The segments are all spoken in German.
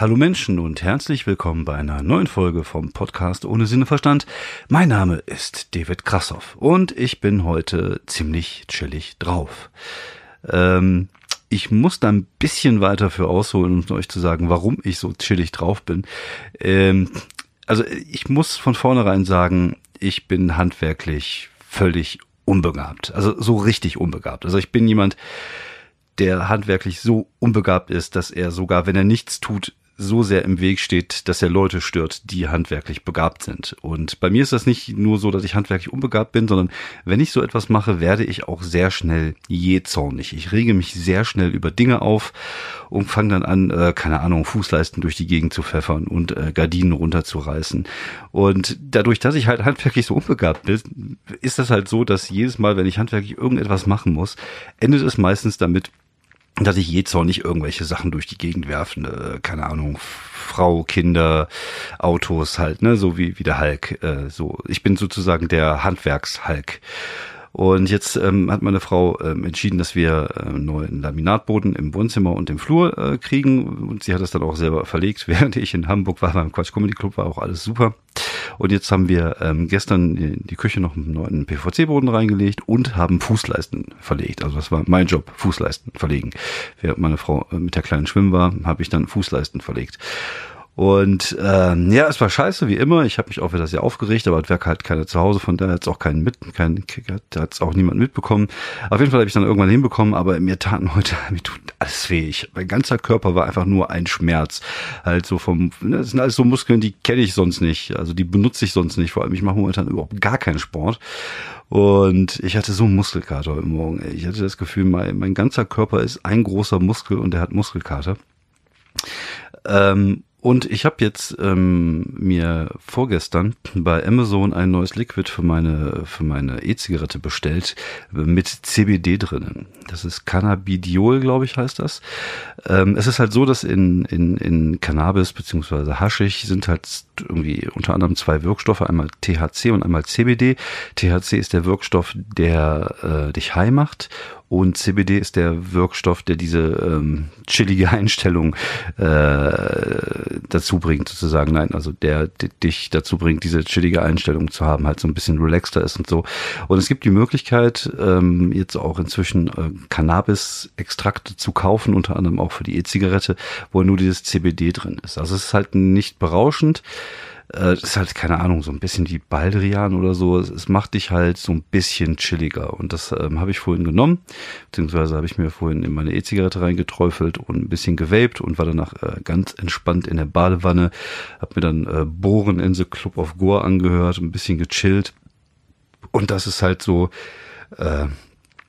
Hallo Menschen und herzlich willkommen bei einer neuen Folge vom Podcast ohne Sinne Verstand. Mein Name ist David Krassoff und ich bin heute ziemlich chillig drauf. Ähm, ich muss da ein bisschen weiter für ausholen, um euch zu sagen, warum ich so chillig drauf bin. Ähm, also ich muss von vornherein sagen, ich bin handwerklich völlig unbegabt. Also so richtig unbegabt. Also ich bin jemand, der handwerklich so unbegabt ist, dass er sogar, wenn er nichts tut, so sehr im Weg steht, dass er Leute stört, die handwerklich begabt sind. Und bei mir ist das nicht nur so, dass ich handwerklich unbegabt bin, sondern wenn ich so etwas mache, werde ich auch sehr schnell jähzornig. Ich rege mich sehr schnell über Dinge auf und fange dann an, äh, keine Ahnung, Fußleisten durch die Gegend zu pfeffern und äh, Gardinen runterzureißen. Und dadurch, dass ich halt handwerklich so unbegabt bin, ist das halt so, dass jedes Mal, wenn ich handwerklich irgendetwas machen muss, endet es meistens damit, dass ich je nicht irgendwelche Sachen durch die Gegend werfen, äh, keine Ahnung, Frau, Kinder, Autos halt, ne, so wie, wie der Hulk. Äh, so, ich bin sozusagen der Handwerks-Hulk. Und jetzt ähm, hat meine Frau ähm, entschieden, dass wir äh, neuen Laminatboden im Wohnzimmer und im Flur äh, kriegen. Und sie hat das dann auch selber verlegt, während ich in Hamburg war beim Quatsch Comedy Club, war auch alles super. Und jetzt haben wir ähm, gestern in die Küche noch einen neuen PVC-Boden reingelegt und haben Fußleisten verlegt. Also das war mein Job, Fußleisten verlegen. Während meine Frau äh, mit der kleinen Schwimmen war, habe ich dann Fußleisten verlegt. Und ähm, ja, es war scheiße, wie immer. Ich habe mich auch wieder sehr aufgeregt, aber es wäre halt keiner zu Hause, von daher hat es auch keinen mit, keinen, hat es auch niemand mitbekommen. Auf jeden Fall habe ich dann irgendwann hinbekommen, aber mir taten heute, mir tut alles weh. Ich, mein ganzer Körper war einfach nur ein Schmerz. Halt so vom, ne, das sind alles so Muskeln, die kenne ich sonst nicht. Also die benutze ich sonst nicht. Vor allem, ich mache momentan überhaupt gar keinen Sport. Und ich hatte so einen Muskelkater heute Morgen. Ich hatte das Gefühl, mein, mein ganzer Körper ist ein großer Muskel und der hat Muskelkater. Ähm, und ich habe jetzt ähm, mir vorgestern bei Amazon ein neues Liquid für meine für meine E-Zigarette bestellt mit CBD drinnen. Das ist Cannabidiol, glaube ich, heißt das. Ähm, es ist halt so, dass in in in Cannabis beziehungsweise Haschig sind halt irgendwie unter anderem zwei Wirkstoffe, einmal THC und einmal CBD. THC ist der Wirkstoff, der äh, dich high macht und CBD ist der Wirkstoff, der diese ähm, chillige Einstellung äh, dazu bringt, sozusagen. Nein, also der, der dich dazu bringt, diese chillige Einstellung zu haben, halt so ein bisschen relaxter ist und so. Und es gibt die Möglichkeit, ähm, jetzt auch inzwischen äh, Cannabis-Extrakte zu kaufen, unter anderem auch für die E-Zigarette, wo nur dieses CBD drin ist. Also es ist halt nicht berauschend. Äh, ist halt, keine Ahnung, so ein bisschen wie Baldrian oder so. Es, es macht dich halt so ein bisschen chilliger. Und das ähm, habe ich vorhin genommen, beziehungsweise habe ich mir vorhin in meine E-Zigarette reingeträufelt und ein bisschen gewaped und war danach äh, ganz entspannt in der Badewanne. Hab mir dann äh, Bohren in the Club of Gore angehört, ein bisschen gechillt. Und das ist halt so, äh,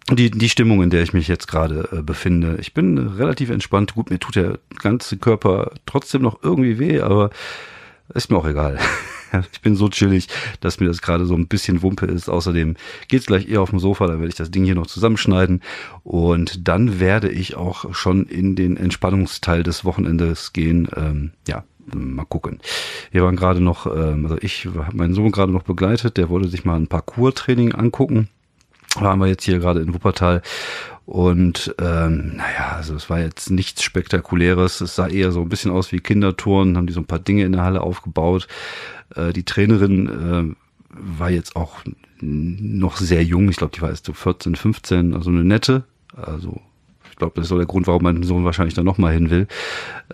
die, die Stimmung, in der ich mich jetzt gerade äh, befinde. Ich bin relativ entspannt. Gut, mir tut der ganze Körper trotzdem noch irgendwie weh, aber ist mir auch egal. ich bin so chillig, dass mir das gerade so ein bisschen Wumpe ist. Außerdem geht's gleich eher auf dem Sofa, dann werde ich das Ding hier noch zusammenschneiden und dann werde ich auch schon in den Entspannungsteil des Wochenendes gehen. Ähm, ja, mal gucken. Wir waren gerade noch, ähm, also ich habe meinen Sohn gerade noch begleitet, der wollte sich mal ein Parcours-Training angucken. Waren wir jetzt hier gerade in Wuppertal und ähm, naja, also es war jetzt nichts Spektakuläres. Es sah eher so ein bisschen aus wie Kindertouren, haben die so ein paar Dinge in der Halle aufgebaut. Äh, die Trainerin äh, war jetzt auch noch sehr jung. Ich glaube, die war jetzt so 14, 15, also eine nette. Also glaube, das ist so der Grund, warum mein Sohn wahrscheinlich da nochmal hin will.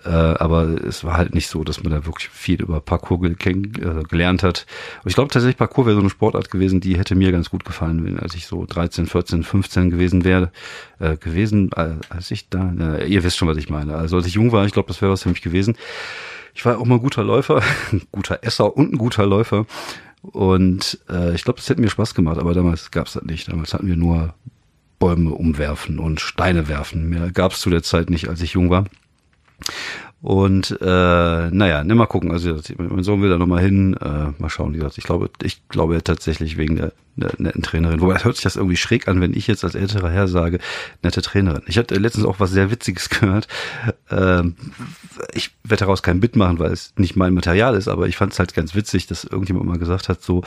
Äh, aber es war halt nicht so, dass man da wirklich viel über Parkour äh, gelernt hat. Und ich glaube tatsächlich, Parkour wäre so eine Sportart gewesen, die hätte mir ganz gut gefallen, wenn, als ich so 13, 14, 15 gewesen wäre, äh, gewesen, äh, als ich da, äh, ihr wisst schon, was ich meine. Also als ich jung war, ich glaube, das wäre was für mich gewesen. Ich war auch mal guter Läufer, ein guter Esser und ein guter Läufer. Und äh, ich glaube, das hätte mir Spaß gemacht, aber damals gab es das nicht. Damals hatten wir nur Bäume umwerfen und Steine werfen. Mehr gab es zu der Zeit nicht, als ich jung war. Und äh, naja, ne, mal gucken. Also mein Sohn will da nochmal hin. Äh, mal schauen, wie gesagt. Ich glaube, ich glaube tatsächlich wegen der, der netten Trainerin. Wobei hört sich das irgendwie schräg an, wenn ich jetzt als älterer Herr sage, nette Trainerin. Ich hatte letztens auch was sehr Witziges gehört. Ähm, ich werde daraus kein Bit machen, weil es nicht mein Material ist, aber ich fand es halt ganz witzig, dass irgendjemand mal gesagt hat, so,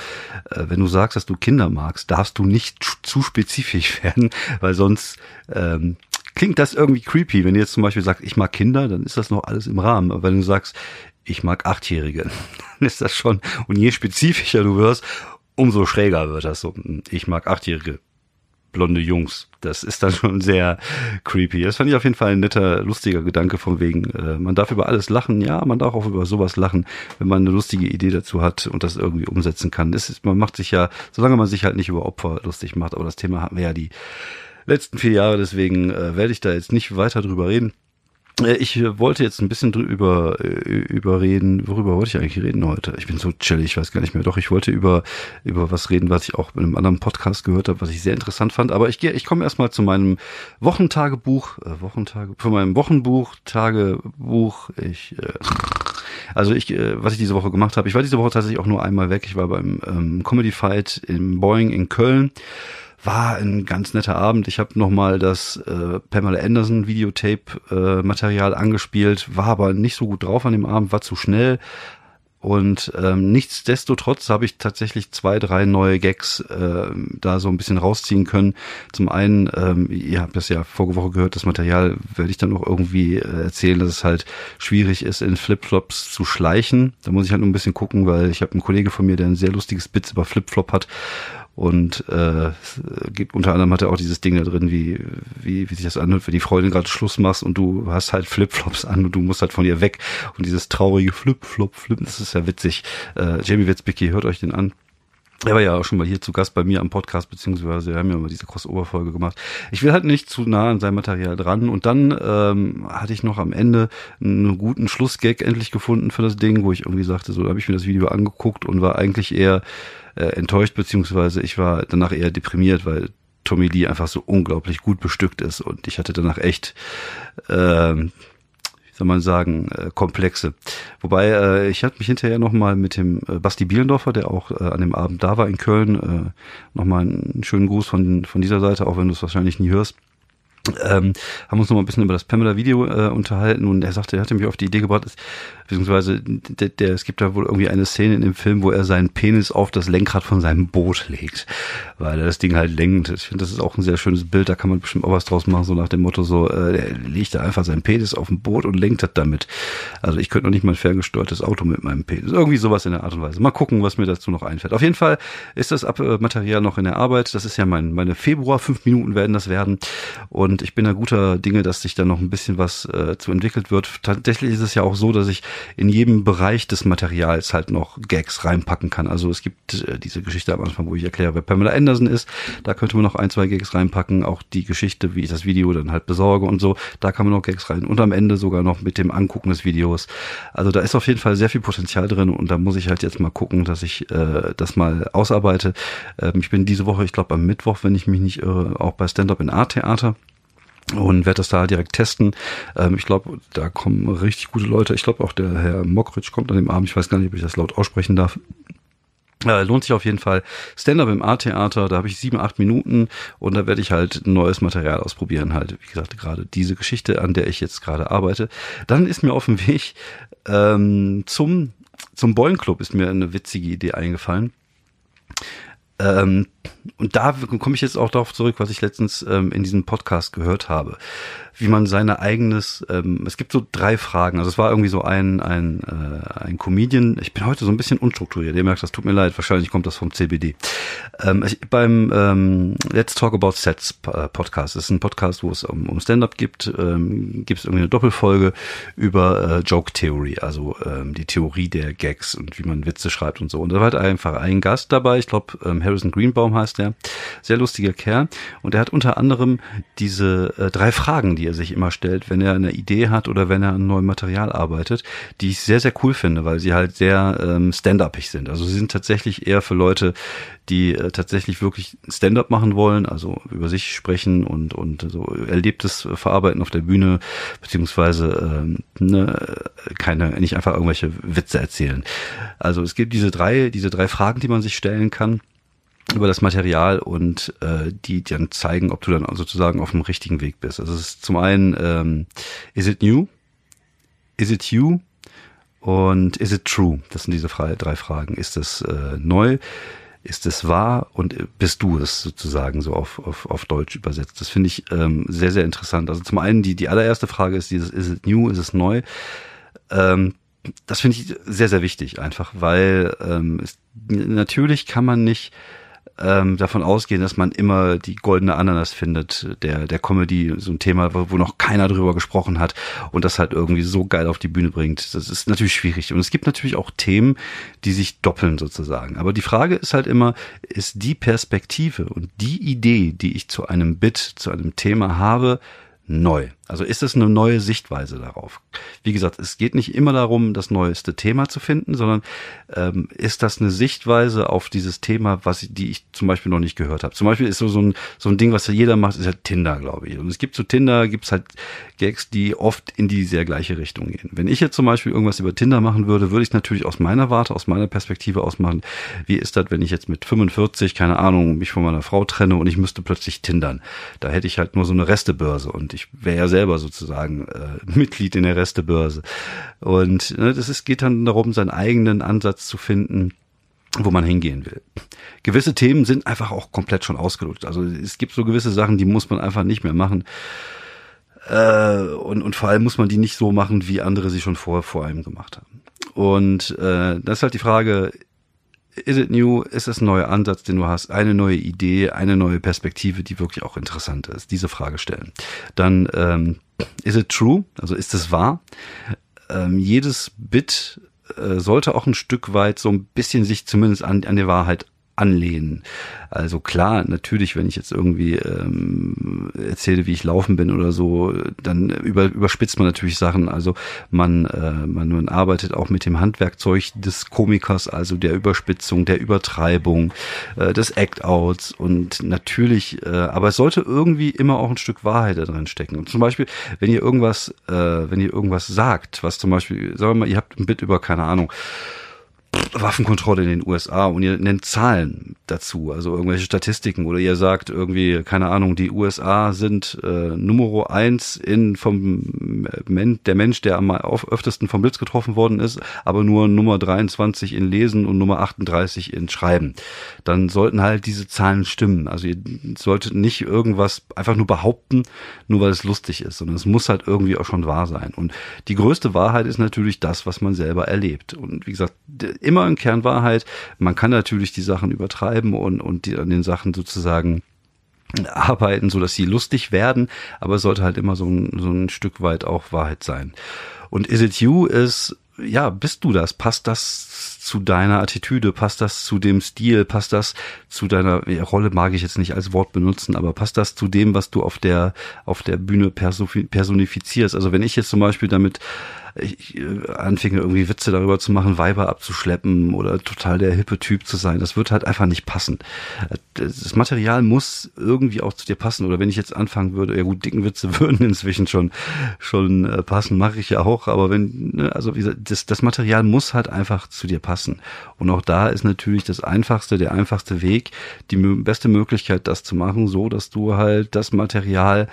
äh, wenn du sagst, dass du Kinder magst, darfst du nicht zu spezifisch werden, weil sonst ähm, klingt das irgendwie creepy. Wenn du jetzt zum Beispiel sagst, ich mag Kinder, dann ist das noch alles im Rahmen. Aber wenn du sagst, ich mag Achtjährige, dann ist das schon, und je spezifischer du wirst, umso schräger wird das so. Ich mag Achtjährige blonde Jungs. Das ist dann schon sehr creepy. Das fand ich auf jeden Fall ein netter, lustiger Gedanke von wegen, äh, man darf über alles lachen. Ja, man darf auch über sowas lachen, wenn man eine lustige Idee dazu hat und das irgendwie umsetzen kann. Das ist, man macht sich ja, solange man sich halt nicht über Opfer lustig macht, aber das Thema hatten wir ja die letzten vier Jahre, deswegen äh, werde ich da jetzt nicht weiter drüber reden. Äh, ich äh, wollte jetzt ein bisschen drüber äh, überreden. Worüber wollte ich eigentlich reden heute? Ich bin so chillig, ich weiß gar nicht mehr. Doch, ich wollte über über was reden, was ich auch in einem anderen Podcast gehört habe, was ich sehr interessant fand. Aber ich gehe, ich komme erstmal zu meinem Wochentagebuch, äh, Wochentage, von meinem Wochenbuch, Tagebuch. Ich äh, also ich, äh, was ich diese Woche gemacht habe, ich war diese Woche tatsächlich auch nur einmal weg. Ich war beim ähm, Comedy Fight im Boeing in Köln war ein ganz netter Abend. Ich habe nochmal das äh, Pamela Anderson Videotape-Material äh, angespielt, war aber nicht so gut drauf an dem Abend, war zu schnell. Und ähm, nichtsdestotrotz habe ich tatsächlich zwei, drei neue Gags äh, da so ein bisschen rausziehen können. Zum einen, ähm, ihr habt das ja vorige Woche gehört, das Material werde ich dann noch irgendwie äh, erzählen, dass es halt schwierig ist, in Flipflops zu schleichen. Da muss ich halt nur ein bisschen gucken, weil ich habe einen Kollege von mir, der ein sehr lustiges Bits über Flipflop hat und äh, gibt unter anderem hat er auch dieses Ding da drin, wie, wie, wie sich das anhört, wenn die Freundin gerade Schluss machst und du hast halt Flipflops an und du musst halt von ihr weg. Und dieses traurige Flip-Flop, Flip, das ist ja witzig. Äh, Jamie Witzbicki, hört euch den an. Er war ja auch schon mal hier zu Gast bei mir am Podcast, beziehungsweise wir haben ja mal diese Crossover-Folge gemacht. Ich will halt nicht zu nah an sein Material dran. Und dann ähm, hatte ich noch am Ende einen guten Schlussgag endlich gefunden für das Ding, wo ich irgendwie sagte, so habe ich mir das Video angeguckt und war eigentlich eher äh, enttäuscht, beziehungsweise ich war danach eher deprimiert, weil Tommy Lee einfach so unglaublich gut bestückt ist und ich hatte danach echt, äh, soll man sagen, äh, Komplexe. Wobei äh, ich hatte mich hinterher nochmal mit dem äh, Basti Bielendorfer, der auch äh, an dem Abend da war in Köln, äh, nochmal einen schönen Gruß von, von dieser Seite, auch wenn du es wahrscheinlich nie hörst ähm, haben uns noch mal ein bisschen über das Pamela-Video äh, unterhalten und er sagte, er hatte mich auf die Idee gebracht, ist, beziehungsweise der, der, es gibt da wohl irgendwie eine Szene in dem Film, wo er seinen Penis auf das Lenkrad von seinem Boot legt, weil er das Ding halt lenkt. Ich finde, das ist auch ein sehr schönes Bild, da kann man bestimmt auch was draus machen, so nach dem Motto, so, äh, er legt da einfach seinen Penis auf dem Boot und lenkt das damit. Also ich könnte noch nicht mal ein ferngesteuertes Auto mit meinem Penis. Irgendwie sowas in der Art und Weise. Mal gucken, was mir dazu noch einfällt. Auf jeden Fall ist das Material noch in der Arbeit. Das ist ja mein, meine Februar, fünf Minuten werden das werden. Und ich bin da guter Dinge, dass sich da noch ein bisschen was äh, zu entwickelt wird. Tatsächlich ist es ja auch so, dass ich in jedem Bereich des Materials halt noch Gags reinpacken kann. Also es gibt äh, diese Geschichte am Anfang, wo ich erkläre, wer Pamela Anderson ist. Da könnte man noch ein, zwei Gags reinpacken. Auch die Geschichte, wie ich das Video dann halt besorge und so. Da kann man noch Gags rein. Und am Ende sogar noch mit dem Angucken des Videos. Also da ist auf jeden Fall sehr viel Potenzial drin und da muss ich halt jetzt mal gucken, dass ich äh, das mal ausarbeite. Ähm, ich bin diese Woche, ich glaube am Mittwoch, wenn ich mich nicht irre, auch bei Stand-Up in Art Theater und werde das da direkt testen. Ähm, ich glaube, da kommen richtig gute Leute. Ich glaube auch der Herr Mockridge kommt an dem Abend. Ich weiß gar nicht, ob ich das laut aussprechen darf. Äh, lohnt sich auf jeden Fall. Stand-up im A-Theater, da habe ich sieben, acht Minuten und da werde ich halt neues Material ausprobieren. Halt, wie gesagt, gerade diese Geschichte, an der ich jetzt gerade arbeite. Dann ist mir auf dem Weg ähm, zum, zum Boing Club ist mir eine witzige Idee eingefallen. Ähm, und da komme ich jetzt auch darauf zurück, was ich letztens ähm, in diesem Podcast gehört habe. Wie man seine eigenes, ähm, es gibt so drei Fragen. Also es war irgendwie so ein, ein, äh, ein Comedian, ich bin heute so ein bisschen unstrukturiert, ihr merkt, das tut mir leid, wahrscheinlich kommt das vom CBD. Ähm, ich, beim ähm, Let's Talk About Sets äh, Podcast, das ist ein Podcast, wo es um, um Stand-Up gibt, ähm, gibt es irgendwie eine Doppelfolge über äh, Joke Theory, also ähm, die Theorie der Gags und wie man Witze schreibt und so. Und da war halt einfach ein Gast dabei, ich glaube ähm, Harrison Greenbaum heißt der, sehr lustiger Kerl und er hat unter anderem diese äh, drei Fragen, die er sich immer stellt, wenn er eine Idee hat oder wenn er an neuem Material arbeitet, die ich sehr, sehr cool finde, weil sie halt sehr ähm, stand-upig sind. Also sie sind tatsächlich eher für Leute, die äh, tatsächlich wirklich Stand-up machen wollen, also über sich sprechen und, und so Erlebtes verarbeiten auf der Bühne, beziehungsweise ähm, ne, keine, nicht einfach irgendwelche Witze erzählen. Also es gibt diese drei, diese drei Fragen, die man sich stellen kann über das Material und äh, die dann zeigen, ob du dann sozusagen auf dem richtigen Weg bist. Also es ist zum einen, ähm, is it new? Is it you? Und is it true? Das sind diese drei Fragen. Ist es äh, neu? ist es wahr und bist du es sozusagen so auf, auf, auf Deutsch übersetzt. Das finde ich ähm, sehr, sehr interessant. Also zum einen die, die allererste Frage ist dieses, ist es new, ist es neu? Ähm, das finde ich sehr, sehr wichtig einfach, weil ähm, es, natürlich kann man nicht ähm, davon ausgehen, dass man immer die goldene Ananas findet, der, der Comedy, so ein Thema, wo, wo noch keiner drüber gesprochen hat und das halt irgendwie so geil auf die Bühne bringt. Das ist natürlich schwierig. Und es gibt natürlich auch Themen, die sich doppeln sozusagen. Aber die Frage ist halt immer, ist die Perspektive und die Idee, die ich zu einem Bit, zu einem Thema habe, neu? Also ist es eine neue Sichtweise darauf? Wie gesagt, es geht nicht immer darum, das neueste Thema zu finden, sondern ähm, ist das eine Sichtweise auf dieses Thema, was die ich zum Beispiel noch nicht gehört habe. Zum Beispiel ist so, so ein so ein Ding, was jeder macht, ist ja Tinder, glaube ich. Und es gibt zu Tinder gibt's halt Gags, die oft in die sehr gleiche Richtung gehen. Wenn ich jetzt zum Beispiel irgendwas über Tinder machen würde, würde ich natürlich aus meiner Warte, aus meiner Perspektive aus machen. Wie ist das, wenn ich jetzt mit 45, keine Ahnung, mich von meiner Frau trenne und ich müsste plötzlich tindern? Da hätte ich halt nur so eine Restebörse und ich wäre ja selber sozusagen äh, Mitglied in der Restebörse. Und ne, das ist, geht dann darum, seinen eigenen Ansatz zu finden wo man hingehen will. Gewisse Themen sind einfach auch komplett schon ausgelutscht. Also es gibt so gewisse Sachen, die muss man einfach nicht mehr machen. Äh, und, und vor allem muss man die nicht so machen, wie andere sie schon vorher vor einem gemacht haben. Und äh, das ist halt die Frage, Is it new? Ist es ein neuer Ansatz, den du hast? Eine neue Idee, eine neue Perspektive, die wirklich auch interessant ist? Diese Frage stellen. Dann, ähm, is it true? Also ist es wahr? Ähm, jedes Bit äh, sollte auch ein Stück weit so ein bisschen sich zumindest an, an die Wahrheit anlehnen. Also klar, natürlich, wenn ich jetzt irgendwie ähm, erzähle, wie ich laufen bin oder so, dann über, überspitzt man natürlich Sachen. Also man, äh, man, man arbeitet auch mit dem Handwerkzeug des Komikers, also der Überspitzung, der Übertreibung, äh, des Act-Outs und natürlich, äh, aber es sollte irgendwie immer auch ein Stück Wahrheit da drin stecken. Und zum Beispiel, wenn ihr irgendwas, äh, wenn ihr irgendwas sagt, was zum Beispiel, sagen wir mal, ihr habt ein Bit über, keine Ahnung, Waffenkontrolle in den USA und ihr nennt Zahlen dazu, also irgendwelche Statistiken oder ihr sagt irgendwie, keine Ahnung, die USA sind äh, Nummer eins in vom Men der Mensch, der am öftesten vom Blitz getroffen worden ist, aber nur Nummer 23 in Lesen und Nummer 38 in Schreiben. Dann sollten halt diese Zahlen stimmen. Also ihr solltet nicht irgendwas einfach nur behaupten, nur weil es lustig ist, sondern es muss halt irgendwie auch schon wahr sein. Und die größte Wahrheit ist natürlich das, was man selber erlebt. Und wie gesagt, immer in Kernwahrheit. Man kann natürlich die Sachen übertreiben und, und die, an den Sachen sozusagen arbeiten, so dass sie lustig werden, aber es sollte halt immer so ein, so ein Stück weit auch Wahrheit sein. Und Is It You ist, ja, bist du das? Passt das zu deiner Attitüde? Passt das zu dem Stil? Passt das zu deiner ja, Rolle? Mag ich jetzt nicht als Wort benutzen, aber passt das zu dem, was du auf der auf der Bühne personifizierst? Also wenn ich jetzt zum Beispiel damit ich äh, anfing irgendwie Witze darüber zu machen, Weiber abzuschleppen oder total der hippe Typ zu sein. Das wird halt einfach nicht passen. Das Material muss irgendwie auch zu dir passen. Oder wenn ich jetzt anfangen würde, ja gut, dicken Witze würden inzwischen schon schon äh, passen, mache ich ja auch. Aber wenn, ne, also wie gesagt, das, das Material muss halt einfach zu dir passen. Und auch da ist natürlich das einfachste, der einfachste Weg, die beste Möglichkeit, das zu machen, so dass du halt das Material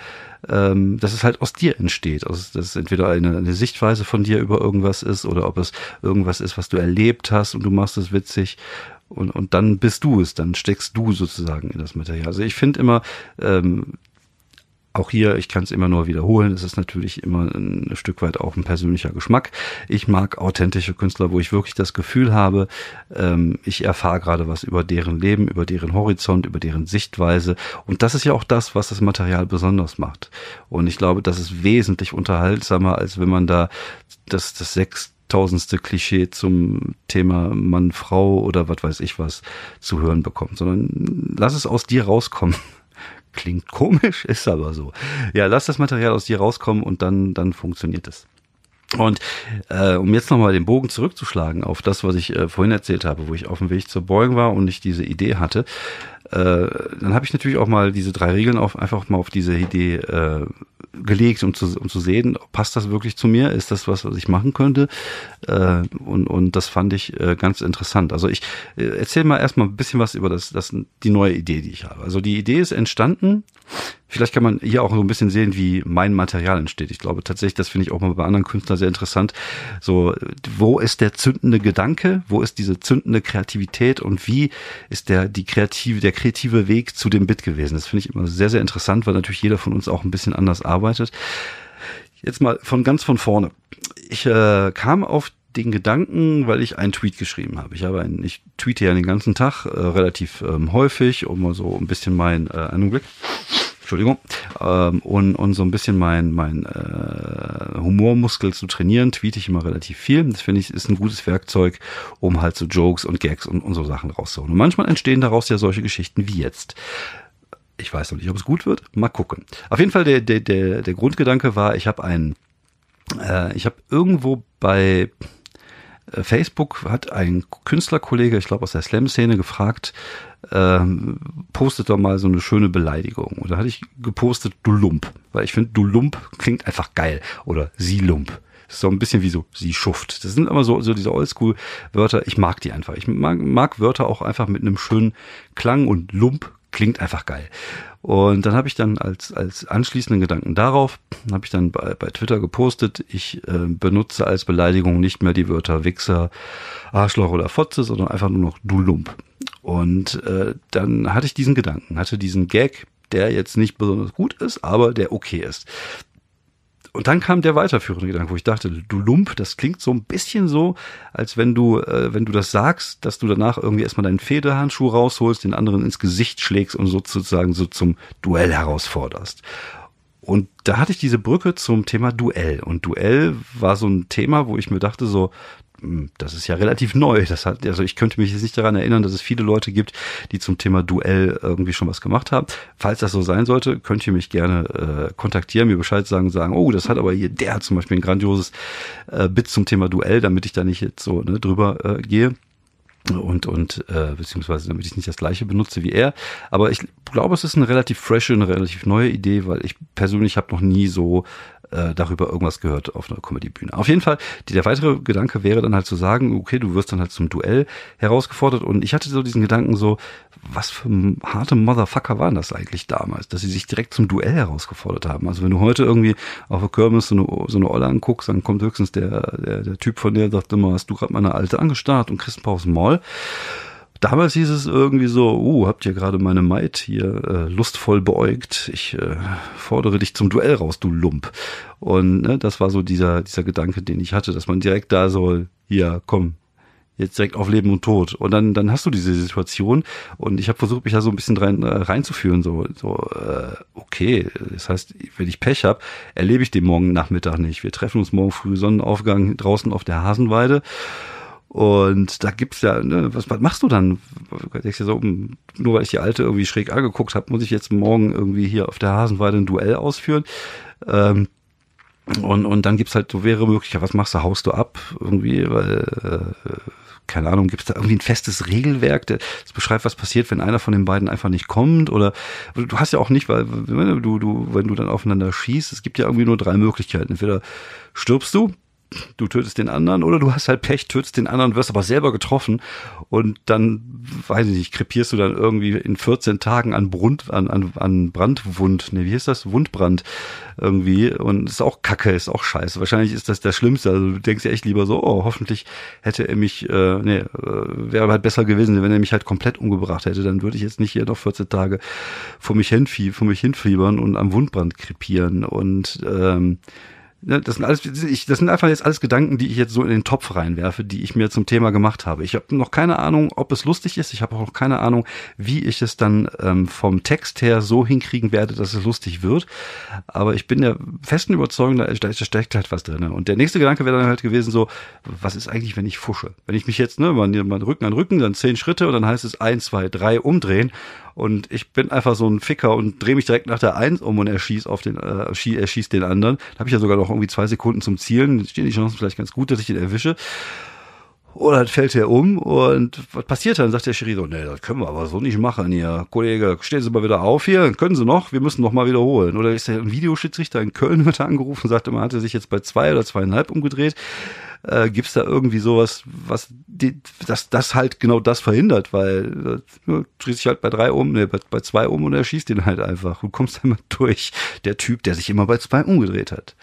ähm, dass es halt aus dir entsteht. Also dass es entweder eine, eine Sichtweise von dir über irgendwas ist oder ob es irgendwas ist, was du erlebt hast und du machst es witzig. Und, und dann bist du es, dann steckst du sozusagen in das Material. Also ich finde immer, ähm, auch hier, ich kann es immer nur wiederholen, es ist natürlich immer ein Stück weit auch ein persönlicher Geschmack. Ich mag authentische Künstler, wo ich wirklich das Gefühl habe, ähm, ich erfahre gerade was über deren Leben, über deren Horizont, über deren Sichtweise. Und das ist ja auch das, was das Material besonders macht. Und ich glaube, das ist wesentlich unterhaltsamer, als wenn man da das, das sechs tausendste Klischee zum Thema Mann, Frau oder was weiß ich was zu hören bekommt, sondern lass es aus dir rauskommen. Klingt komisch, ist aber so. Ja, lass das Material aus dir rauskommen und dann, dann funktioniert es. Und äh, um jetzt nochmal den Bogen zurückzuschlagen auf das, was ich äh, vorhin erzählt habe, wo ich auf dem Weg zur Boeing war und ich diese Idee hatte, äh, dann habe ich natürlich auch mal diese drei Regeln auf, einfach mal auf diese Idee äh, gelegt, um zu, um zu sehen, passt das wirklich zu mir? Ist das was, was ich machen könnte? Äh, und, und das fand ich äh, ganz interessant. Also ich äh, erzähle mal erstmal ein bisschen was über das, das, die neue Idee, die ich habe. Also die Idee ist entstanden Vielleicht kann man hier auch so ein bisschen sehen, wie mein Material entsteht. Ich glaube tatsächlich, das finde ich auch mal bei anderen Künstlern sehr interessant. So, wo ist der zündende Gedanke? Wo ist diese zündende Kreativität? Und wie ist der, die kreative, der kreative Weg zu dem Bit gewesen? Das finde ich immer sehr, sehr interessant, weil natürlich jeder von uns auch ein bisschen anders arbeitet. Jetzt mal von ganz von vorne. Ich äh, kam auf den Gedanken, weil ich einen Tweet geschrieben habe. Ich habe einen, ich tweete ja den ganzen Tag äh, relativ ähm, häufig, um mal so ein bisschen mein äh, einen Blick Entschuldigung, ähm, und, und so ein bisschen mein, mein äh, Humormuskel zu trainieren, tweete ich immer relativ viel. Das finde ich ist ein gutes Werkzeug, um halt so Jokes und Gags und, und so Sachen rauszuholen. Und manchmal entstehen daraus ja solche Geschichten wie jetzt. Ich weiß noch nicht, ob es gut wird. Mal gucken. Auf jeden Fall der, der, der, der Grundgedanke war, ich habe einen, äh, ich habe irgendwo bei äh, Facebook hat ein Künstlerkollege, ich glaube aus der Slam-Szene, gefragt, ähm, postet doch mal so eine schöne Beleidigung. Und da hatte ich gepostet, du Lump. Weil ich finde, du Lump klingt einfach geil. Oder sie Lump. Das ist so ein bisschen wie so, sie schuft. Das sind immer so, so diese Oldschool-Wörter. Ich mag die einfach. Ich mag, mag Wörter auch einfach mit einem schönen Klang und Lump klingt einfach geil. Und dann habe ich dann als, als anschließenden Gedanken darauf, habe ich dann bei, bei Twitter gepostet, ich äh, benutze als Beleidigung nicht mehr die Wörter Wichser, Arschloch oder Fotze, sondern einfach nur noch du Lump. Und äh, dann hatte ich diesen Gedanken, hatte diesen Gag, der jetzt nicht besonders gut ist, aber der okay ist. Und dann kam der weiterführende Gedanke, wo ich dachte, du Lump, das klingt so ein bisschen so, als wenn du, äh, wenn du das sagst, dass du danach irgendwie erstmal deinen Federhandschuh rausholst, den anderen ins Gesicht schlägst und sozusagen so zum Duell herausforderst. Und da hatte ich diese Brücke zum Thema Duell. Und Duell war so ein Thema, wo ich mir dachte, so, das ist ja relativ neu. Das hat, also ich könnte mich jetzt nicht daran erinnern, dass es viele Leute gibt, die zum Thema Duell irgendwie schon was gemacht haben. Falls das so sein sollte, könnt ihr mich gerne äh, kontaktieren, mir Bescheid sagen, sagen, oh, das hat aber hier, der hat zum Beispiel ein grandioses äh, Bit zum Thema Duell, damit ich da nicht jetzt so ne, drüber äh, gehe und und äh, beziehungsweise damit ich nicht das gleiche benutze wie er. Aber ich glaube, es ist eine relativ frische, eine relativ neue Idee, weil ich persönlich habe noch nie so äh, darüber irgendwas gehört auf einer Comedy-Bühne. Auf jeden Fall, die, der weitere Gedanke wäre dann halt zu sagen, okay, du wirst dann halt zum Duell herausgefordert und ich hatte so diesen Gedanken so, was für harte Motherfucker waren das eigentlich damals, dass sie sich direkt zum Duell herausgefordert haben. Also wenn du heute irgendwie auf der Kirmes so eine, so eine Olle anguckst, dann kommt höchstens der, der, der Typ von der sagt immer, hast du gerade meine Alte angestarrt und kriegst ein paar aufs Maul. Damals hieß es irgendwie so, uh, habt ihr gerade meine Maid hier äh, lustvoll beäugt? Ich äh, fordere dich zum Duell raus, du Lump. Und ne, das war so dieser, dieser Gedanke, den ich hatte, dass man direkt da so, hier, komm, jetzt direkt auf Leben und Tod. Und dann, dann hast du diese Situation und ich habe versucht, mich da so ein bisschen rein, äh, reinzuführen. So, so äh, okay, das heißt, wenn ich Pech habe, erlebe ich den morgen Nachmittag nicht. Wir treffen uns morgen früh Sonnenaufgang draußen auf der Hasenweide. Und da gibt's ja, ne, was, was machst du dann? Denkst du so, hm, nur weil ich die alte irgendwie schräg angeguckt habe, muss ich jetzt morgen irgendwie hier auf der Hasenweide ein Duell ausführen? Ähm, und, und dann gibt's halt so wäre Möglichkeit, was machst du, haust du ab irgendwie, weil äh, keine Ahnung, gibt es da irgendwie ein festes Regelwerk, das beschreibt, was passiert, wenn einer von den beiden einfach nicht kommt? Oder du hast ja auch nicht, weil du, du, wenn du dann aufeinander schießt, es gibt ja irgendwie nur drei Möglichkeiten. Entweder stirbst du, du tötest den anderen oder du hast halt Pech, tötest den anderen, wirst aber selber getroffen und dann, weiß ich nicht, krepierst du dann irgendwie in 14 Tagen an, Brund, an, an, an Brandwund, ne, wie heißt das? Wundbrand irgendwie und ist auch kacke, ist auch scheiße. Wahrscheinlich ist das der Schlimmste, also du denkst ja echt lieber so, oh, hoffentlich hätte er mich, äh, nee, äh, wäre halt besser gewesen, wenn er mich halt komplett umgebracht hätte, dann würde ich jetzt nicht hier noch 14 Tage vor mich, hinfie vor mich hinfiebern und am Wundbrand krepieren und ähm, das sind alles, ich, das sind einfach jetzt alles Gedanken, die ich jetzt so in den Topf reinwerfe, die ich mir zum Thema gemacht habe. Ich habe noch keine Ahnung, ob es lustig ist. Ich habe auch noch keine Ahnung, wie ich es dann ähm, vom Text her so hinkriegen werde, dass es lustig wird. Aber ich bin der festen Überzeugung, da, da steckt halt was drin. Und der nächste Gedanke wäre dann halt gewesen so, was ist eigentlich, wenn ich fusche? Wenn ich mich jetzt, ne, man, man Rücken an Rücken, dann zehn Schritte und dann heißt es eins, zwei, drei umdrehen und ich bin einfach so ein Ficker und drehe mich direkt nach der Eins um und er schießt auf den, äh, er schießt den anderen. Da habe ich ja sogar noch irgendwie zwei Sekunden zum Zielen. Stehen die Chancen vielleicht ganz gut, dass ich ihn erwische. Und dann fällt er um und was passiert dann? Sagt der Schiri so, nee, das können wir aber so nicht machen hier. Kollege, stehen Sie mal wieder auf hier, können Sie noch? Wir müssen noch mal wiederholen. Oder ist der Videoschiedsrichter in Köln wird er angerufen, sagte, man hatte sich jetzt bei zwei oder zweieinhalb umgedreht. Äh, Gibt es da irgendwie sowas, was die, das, das halt genau das verhindert, weil äh, drehst dich halt bei drei um, ne, bei, bei zwei um und er schießt ihn halt einfach. Du kommst immer durch. Der Typ, der sich immer bei zwei umgedreht hat.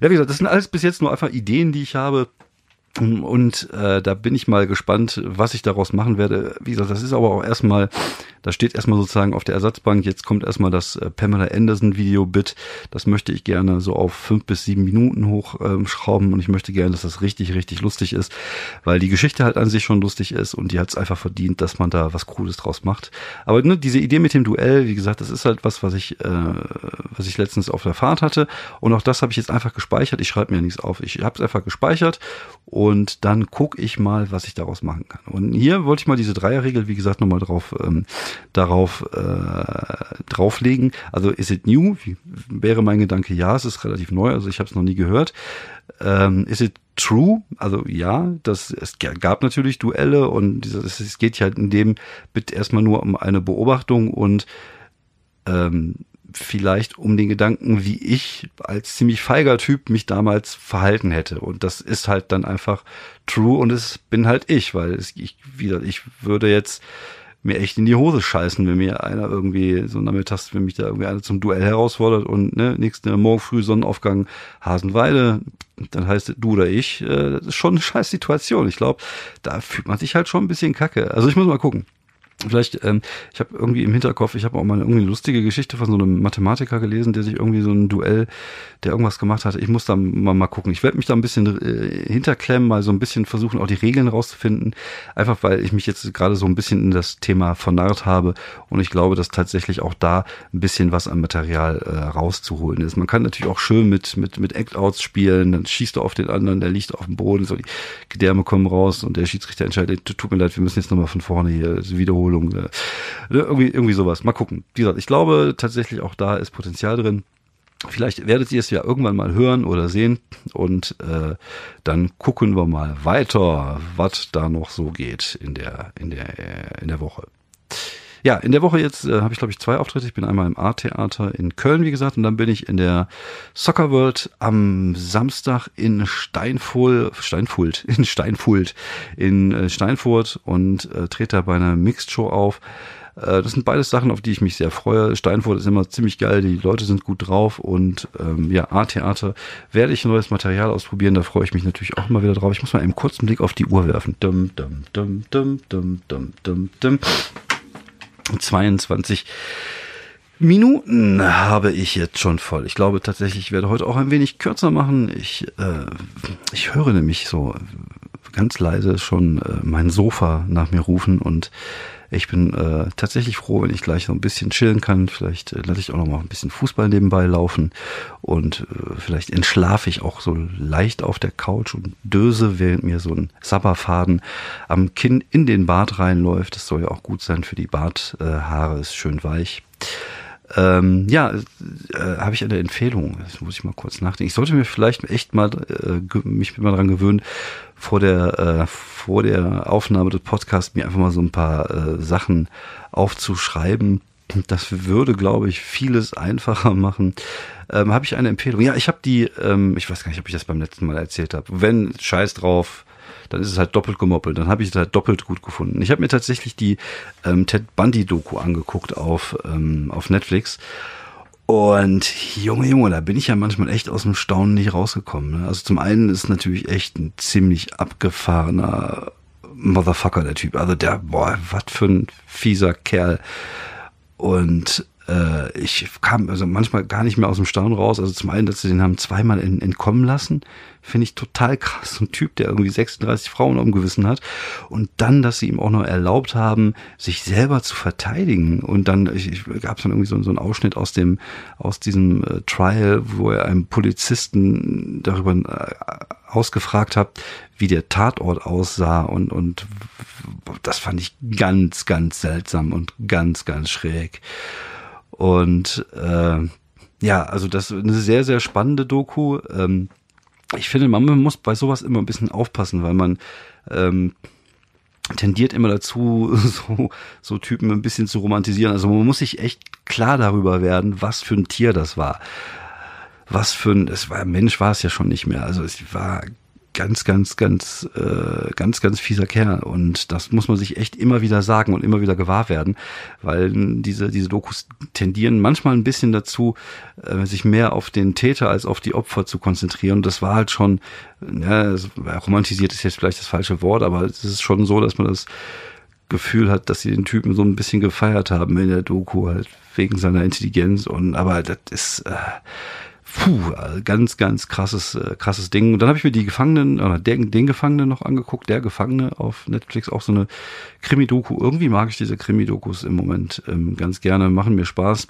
Ja, wie gesagt, das sind alles bis jetzt nur einfach Ideen, die ich habe. Und äh, da bin ich mal gespannt, was ich daraus machen werde. Wie gesagt, das ist aber auch erstmal, da steht erstmal sozusagen auf der Ersatzbank, jetzt kommt erstmal das äh, Pamela Anderson Video-Bit. Das möchte ich gerne so auf fünf bis sieben Minuten hochschrauben ähm, und ich möchte gerne, dass das richtig, richtig lustig ist, weil die Geschichte halt an sich schon lustig ist und die hat es einfach verdient, dass man da was Cooles draus macht. Aber ne, diese Idee mit dem Duell, wie gesagt, das ist halt was, was ich, äh, was ich letztens auf der Fahrt hatte und auch das habe ich jetzt einfach gespeichert. Ich schreibe mir nichts auf. Ich habe es einfach gespeichert und dann gucke ich mal, was ich daraus machen kann. Und hier wollte ich mal diese Dreierregel, wie gesagt, nochmal drauf, ähm, darauf äh, drauflegen. Also is it new? Wäre mein Gedanke, ja, es ist relativ neu, also ich habe es noch nie gehört. Ähm, is it true? Also ja, das, es gab natürlich Duelle und dieses, es geht ja in dem Bit erstmal nur um eine Beobachtung und ähm, vielleicht um den Gedanken, wie ich als ziemlich feiger Typ mich damals verhalten hätte. Und das ist halt dann einfach true und es bin halt ich, weil es, ich wieder, ich würde jetzt mir echt in die Hose scheißen, wenn mir einer irgendwie so nachmittags, wenn mich da irgendwie einer zum Duell herausfordert und ne, nächste Morgen früh Sonnenaufgang Hasenweide, dann heißt es du oder ich, äh, das ist schon eine scheiß Situation. Ich glaube, da fühlt man sich halt schon ein bisschen kacke. Also ich muss mal gucken. Vielleicht, ähm, ich habe irgendwie im Hinterkopf, ich habe auch mal irgendwie eine lustige Geschichte von so einem Mathematiker gelesen, der sich irgendwie so ein Duell, der irgendwas gemacht hat. Ich muss da mal, mal gucken. Ich werde mich da ein bisschen äh, hinterklemmen, mal so ein bisschen versuchen, auch die Regeln rauszufinden. Einfach weil ich mich jetzt gerade so ein bisschen in das Thema vernarrt habe und ich glaube, dass tatsächlich auch da ein bisschen was an Material äh, rauszuholen ist. Man kann natürlich auch schön mit, mit, mit Act-Outs spielen, dann schießt du auf den anderen, der liegt auf dem Boden, so die Gedärme kommen raus und der Schiedsrichter entscheidet, tut mir leid, wir müssen jetzt nochmal von vorne hier wiederholen Wiederholung. Äh, irgendwie, irgendwie sowas. Mal gucken. Wie gesagt, ich glaube tatsächlich auch da ist Potenzial drin. Vielleicht werdet ihr es ja irgendwann mal hören oder sehen und äh, dann gucken wir mal weiter, was da noch so geht in der in der in der Woche. Ja, in der Woche jetzt äh, habe ich, glaube ich, zwei Auftritte. Ich bin einmal im A-Theater in Köln, wie gesagt, und dann bin ich in der Soccer World am Samstag in Steinfurt, Steinfurt, in Steinfurt, in äh, Steinfurt und äh, trete da bei einer Mixed Show auf. Äh, das sind beides Sachen, auf die ich mich sehr freue. Steinfurt ist immer ziemlich geil, die Leute sind gut drauf und ähm, ja, A-Theater werde ich neues Material ausprobieren, da freue ich mich natürlich auch immer wieder drauf. Ich muss mal einen kurzen Blick auf die Uhr werfen. Dum, dum, dum, dum, dum, dum, dum, dum. 22 Minuten habe ich jetzt schon voll. Ich glaube tatsächlich, ich werde heute auch ein wenig kürzer machen. Ich, äh, ich höre nämlich so ganz leise schon äh, mein Sofa nach mir rufen und ich bin äh, tatsächlich froh, wenn ich gleich so ein bisschen chillen kann. Vielleicht äh, lasse ich auch noch mal ein bisschen Fußball nebenbei laufen und äh, vielleicht entschlafe ich auch so leicht auf der Couch und döse, während mir so ein Sabberfaden am Kinn in den Bart reinläuft. Das soll ja auch gut sein für die Barthaare, ist schön weich. Ähm, ja, äh, habe ich eine Empfehlung. Das muss ich mal kurz nachdenken. Ich sollte mir vielleicht echt mal äh, mich mal dran gewöhnen, vor der äh, vor der Aufnahme des Podcasts mir einfach mal so ein paar äh, Sachen aufzuschreiben. Das würde, glaube ich, vieles einfacher machen. Ähm, habe ich eine Empfehlung? Ja, ich habe die, ähm, ich weiß gar nicht, ob ich das beim letzten Mal erzählt habe. Wenn Scheiß drauf, dann ist es halt doppelt gemoppelt. Dann habe ich es halt doppelt gut gefunden. Ich habe mir tatsächlich die ähm, Ted Bundy Doku angeguckt auf ähm, auf Netflix. Und Junge, Junge, da bin ich ja manchmal echt aus dem Staunen nicht rausgekommen. Ne? Also zum einen ist natürlich echt ein ziemlich abgefahrener Motherfucker, der Typ. Also der, boah, was für ein fieser Kerl. Und äh, ich kam also manchmal gar nicht mehr aus dem Staunen raus. Also zum einen, dass sie den haben zweimal in, entkommen lassen, finde ich total krass. So ein Typ, der irgendwie 36 Frauen umgewissen hat. Und dann, dass sie ihm auch noch erlaubt haben, sich selber zu verteidigen. Und dann gab es dann irgendwie so, so einen Ausschnitt aus dem aus diesem äh, Trial, wo er einem Polizisten darüber äh, ausgefragt hat, wie der Tatort aussah und und das fand ich ganz ganz seltsam und ganz ganz schräg. Und äh, ja, also das ist eine sehr, sehr spannende Doku. Ähm, ich finde, man muss bei sowas immer ein bisschen aufpassen, weil man ähm, tendiert immer dazu, so, so Typen ein bisschen zu romantisieren. Also man muss sich echt klar darüber werden, was für ein Tier das war. Was für ein, es war, Mensch war es ja schon nicht mehr. Also es war ganz, ganz, ganz, äh, ganz, ganz fieser Kerl. Und das muss man sich echt immer wieder sagen und immer wieder gewahr werden, weil diese, diese Dokus tendieren manchmal ein bisschen dazu, äh, sich mehr auf den Täter als auf die Opfer zu konzentrieren. Und das war halt schon, ja, romantisiert ist jetzt vielleicht das falsche Wort, aber es ist schon so, dass man das Gefühl hat, dass sie den Typen so ein bisschen gefeiert haben in der Doku, halt wegen seiner Intelligenz. Und aber das ist äh, puh, ganz, ganz krasses, äh, krasses Ding. Und dann habe ich mir die Gefangenen, oder der, den Gefangenen noch angeguckt, der Gefangene auf Netflix, auch so eine Krimi-Doku. Irgendwie mag ich diese Krimi-Dokus im Moment ähm, ganz gerne, machen mir Spaß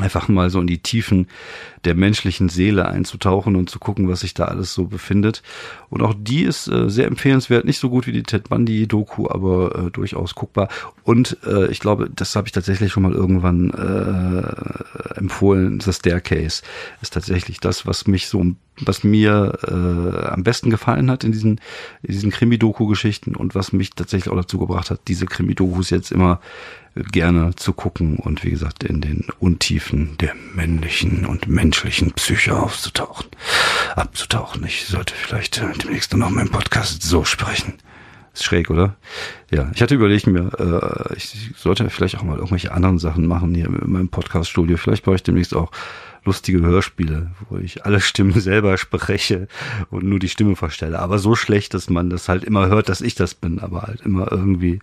einfach mal so in die Tiefen der menschlichen Seele einzutauchen und zu gucken, was sich da alles so befindet. Und auch die ist äh, sehr empfehlenswert, nicht so gut wie die Ted Bundy Doku, aber äh, durchaus guckbar. Und äh, ich glaube, das habe ich tatsächlich schon mal irgendwann äh, empfohlen. The Staircase ist tatsächlich das, was mich so, was mir äh, am besten gefallen hat in diesen, in diesen Krimi-Doku-Geschichten und was mich tatsächlich auch dazu gebracht hat, diese Krimi-Dokus jetzt immer gerne zu gucken und wie gesagt in den Untiefen der männlichen und menschlichen Psyche aufzutauchen, abzutauchen. Ich sollte vielleicht äh, demnächst noch meinem Podcast so sprechen. Ist schräg, oder? Ja, ich hatte überlegt mir, äh, ich sollte vielleicht auch mal irgendwelche anderen Sachen machen hier in meinem Podcast-Studio. Vielleicht baue ich demnächst auch lustige Hörspiele, wo ich alle Stimmen selber spreche und nur die Stimme verstelle. Aber so schlecht, dass man das halt immer hört, dass ich das bin, aber halt immer irgendwie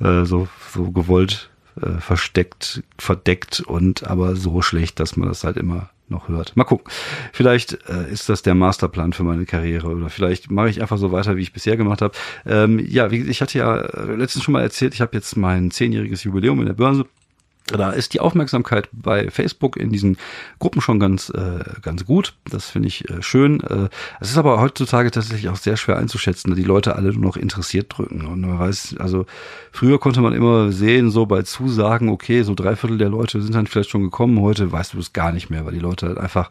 äh, so, so gewollt äh, versteckt, verdeckt und aber so schlecht, dass man das halt immer noch hört. Mal gucken. Vielleicht äh, ist das der Masterplan für meine Karriere oder vielleicht mache ich einfach so weiter, wie ich bisher gemacht habe. Ähm, ja, wie, ich hatte ja äh, letztens schon mal erzählt, ich habe jetzt mein zehnjähriges Jubiläum in der Börse da ist die Aufmerksamkeit bei Facebook in diesen Gruppen schon ganz äh, ganz gut. Das finde ich äh, schön. Äh, es ist aber heutzutage tatsächlich auch sehr schwer einzuschätzen, da die Leute alle nur noch interessiert drücken. Und man weiß, also früher konnte man immer sehen, so bei Zusagen, okay, so drei Viertel der Leute sind dann vielleicht schon gekommen. Heute weißt du es gar nicht mehr, weil die Leute halt einfach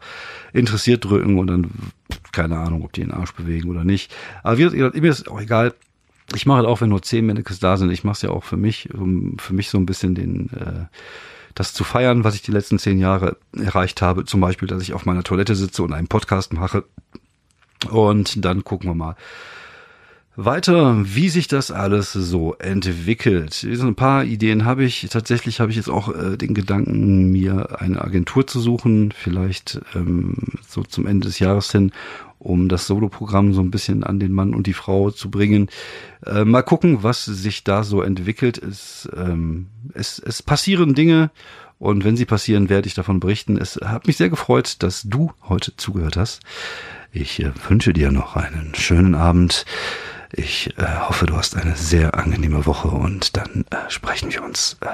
interessiert drücken und dann keine Ahnung, ob die den Arsch bewegen oder nicht. Aber wie gesagt, mir ist auch egal ich mache halt auch, wenn nur zehn Mannequins da sind, ich mache es ja auch für mich, um für mich so ein bisschen den äh, das zu feiern, was ich die letzten zehn Jahre erreicht habe. Zum Beispiel, dass ich auf meiner Toilette sitze und einen Podcast mache. Und dann gucken wir mal weiter, wie sich das alles so entwickelt. So ein paar Ideen habe ich. Tatsächlich habe ich jetzt auch äh, den Gedanken, mir eine Agentur zu suchen, vielleicht ähm, so zum Ende des Jahres hin, um das Soloprogramm so ein bisschen an den Mann und die Frau zu bringen. Äh, mal gucken, was sich da so entwickelt. Es, ähm, es, es passieren Dinge und wenn sie passieren, werde ich davon berichten. Es hat mich sehr gefreut, dass du heute zugehört hast. Ich äh, wünsche dir noch einen schönen Abend. Ich äh, hoffe, du hast eine sehr angenehme Woche und dann äh, sprechen wir uns äh,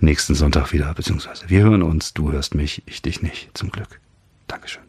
nächsten Sonntag wieder, beziehungsweise wir hören uns, du hörst mich, ich dich nicht, zum Glück. Dankeschön.